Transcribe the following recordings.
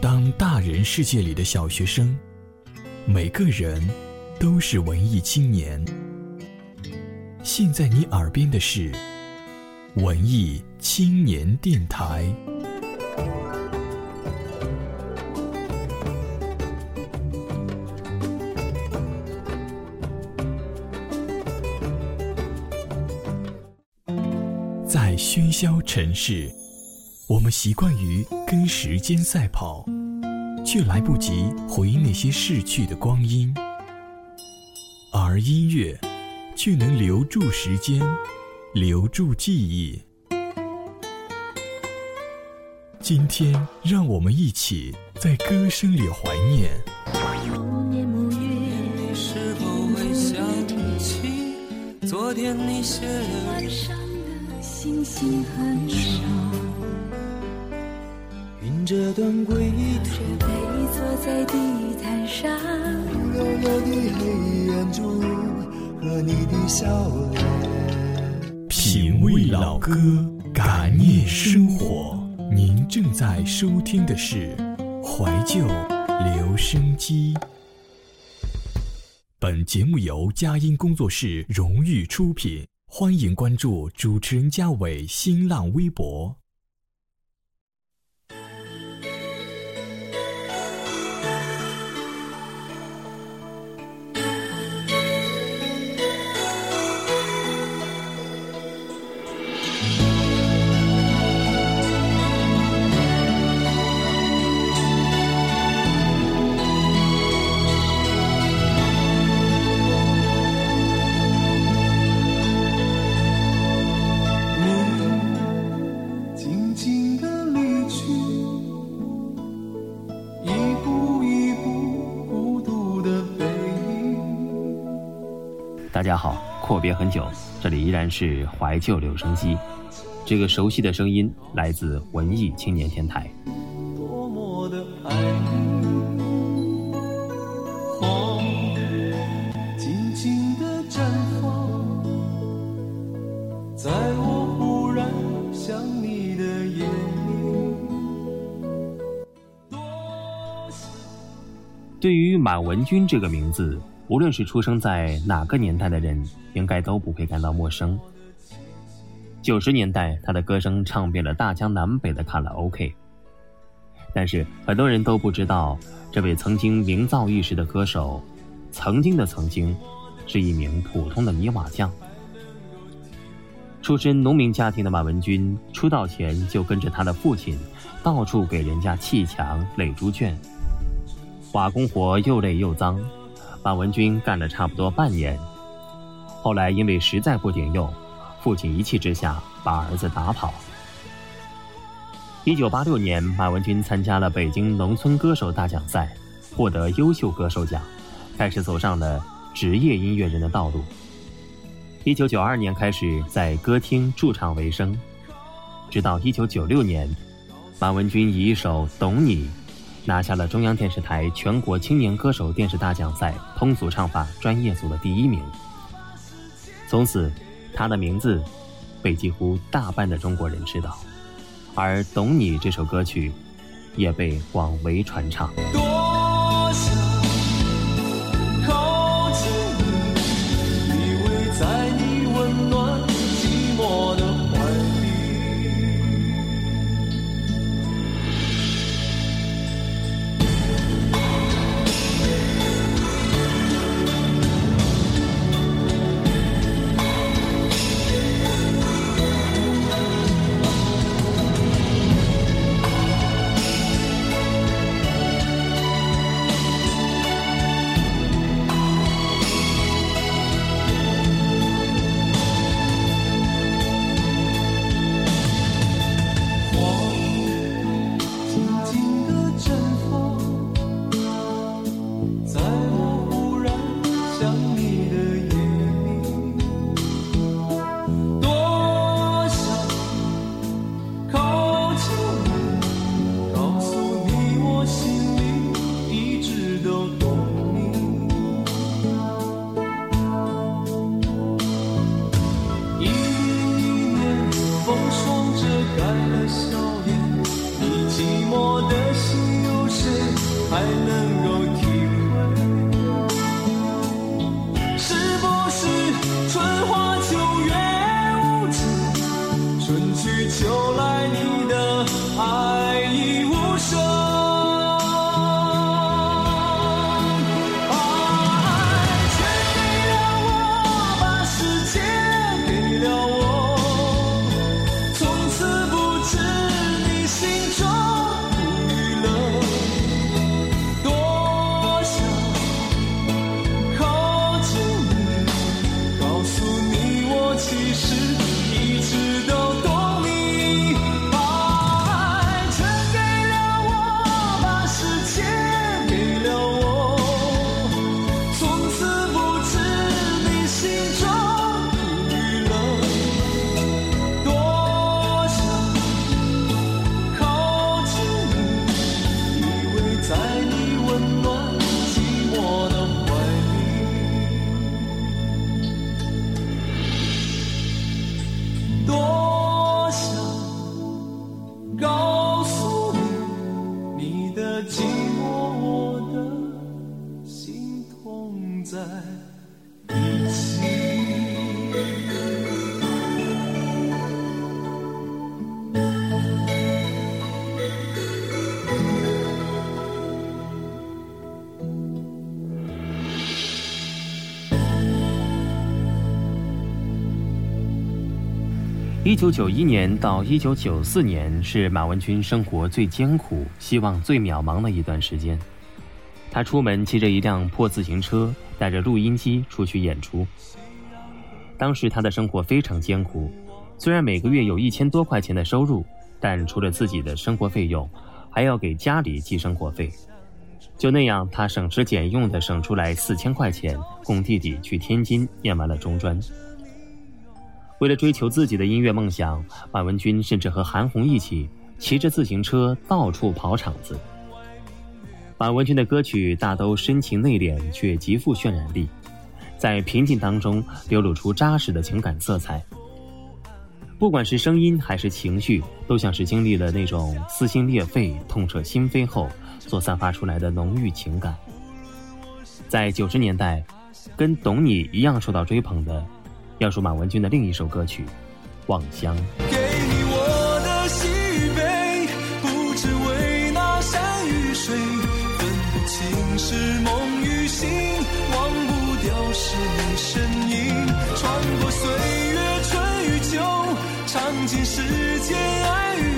当大人世界里的小学生，每个人都是文艺青年。现在你耳边的是文艺青年电台。在喧嚣城市，我们习惯于跟时间赛跑，却来不及回那些逝去的光阴。而音乐，却能留住时间，留住记忆。今天，让我们一起在歌声里怀念。某年某月，你是否会想起昨天你写的晚上的星星很少，云这段归途，背坐在地毯上，幽幽的黑眼珠和你的笑脸。品味老歌，感念生活。您正在收听的是怀旧留声机。本节目由佳音工作室荣誉出品，欢迎关注主持人嘉伟新浪微博。大家好，阔别很久，这里依然是怀旧留声机。这个熟悉的声音来自文艺青年天台。多么的爱你，花静静的绽放，在我忽然想你的夜里。对于满文军这个名字，无论是出生在哪个年代的人，应该都不会感到陌生。九十年代，他的歌声唱遍了大江南北的卡拉 OK。但是很多人都不知道，这位曾经名噪一时的歌手，曾经的曾经，是一名普通的泥瓦匠。出身农民家庭的马文军，出道前就跟着他的父亲，到处给人家砌墙、垒猪圈。瓦工活又累又脏，马文军干了差不多半年。后来因为实在不顶用，父亲一气之下把儿子打跑。一九八六年，马文军参加了北京农村歌手大奖赛，获得优秀歌手奖，开始走上了职业音乐人的道路。一九九二年开始在歌厅驻唱为生，直到一九九六年，马文军以一首《懂你》拿下了中央电视台全国青年歌手电视大奖赛通俗唱法专业组的第一名。从此，他的名字被几乎大半的中国人知道，而《懂你》这首歌曲也被广为传唱。才能够一九九一年到一九九四年是马文君生活最艰苦、希望最渺茫的一段时间。他出门骑着一辆破自行车，带着录音机出去演出。当时他的生活非常艰苦，虽然每个月有一千多块钱的收入，但除了自己的生活费用，还要给家里寄生活费。就那样，他省吃俭用的省出来四千块钱，供弟弟去天津念完了中专。为了追求自己的音乐梦想，满文军甚至和韩红一起骑着自行车到处跑场子。满文军的歌曲大都深情内敛，却极富渲染力，在平静当中流露出扎实的情感色彩。不管是声音还是情绪，都像是经历了那种撕心裂肺、痛彻心扉后所散发出来的浓郁情感。在九十年代，跟《懂你》一样受到追捧的。要说马文君的另一首歌曲《望乡》。给你我的喜与悲，不只为那山与水，分不清是梦与醒，忘不掉是你身影。穿过岁月春与秋，尝尽世间爱与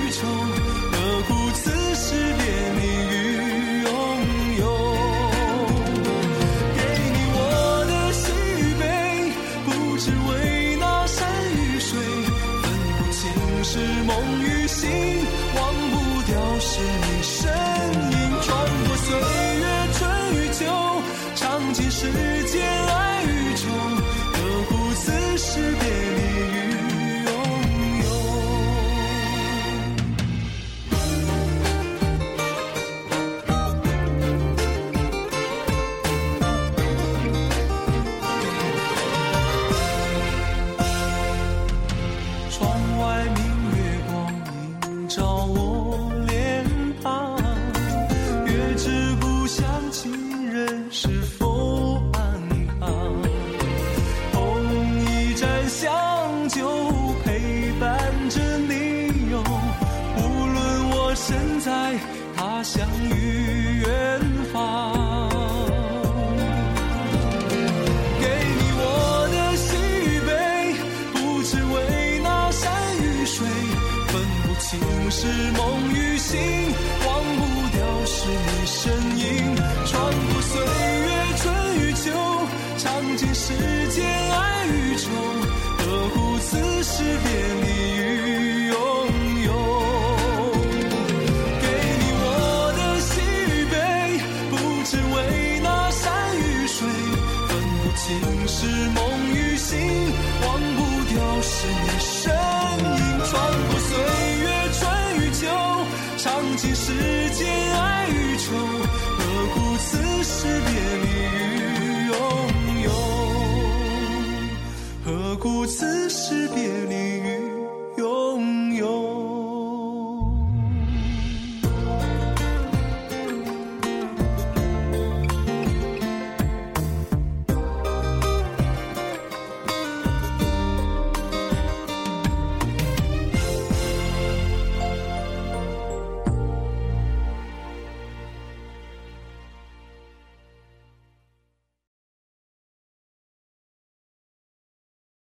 只为是梦与醒，忘不掉是你身影。穿过岁月春与秋，尝尽世间爱与愁，何故此时别。见爱与愁何故此时别离？与拥有何故此时别离？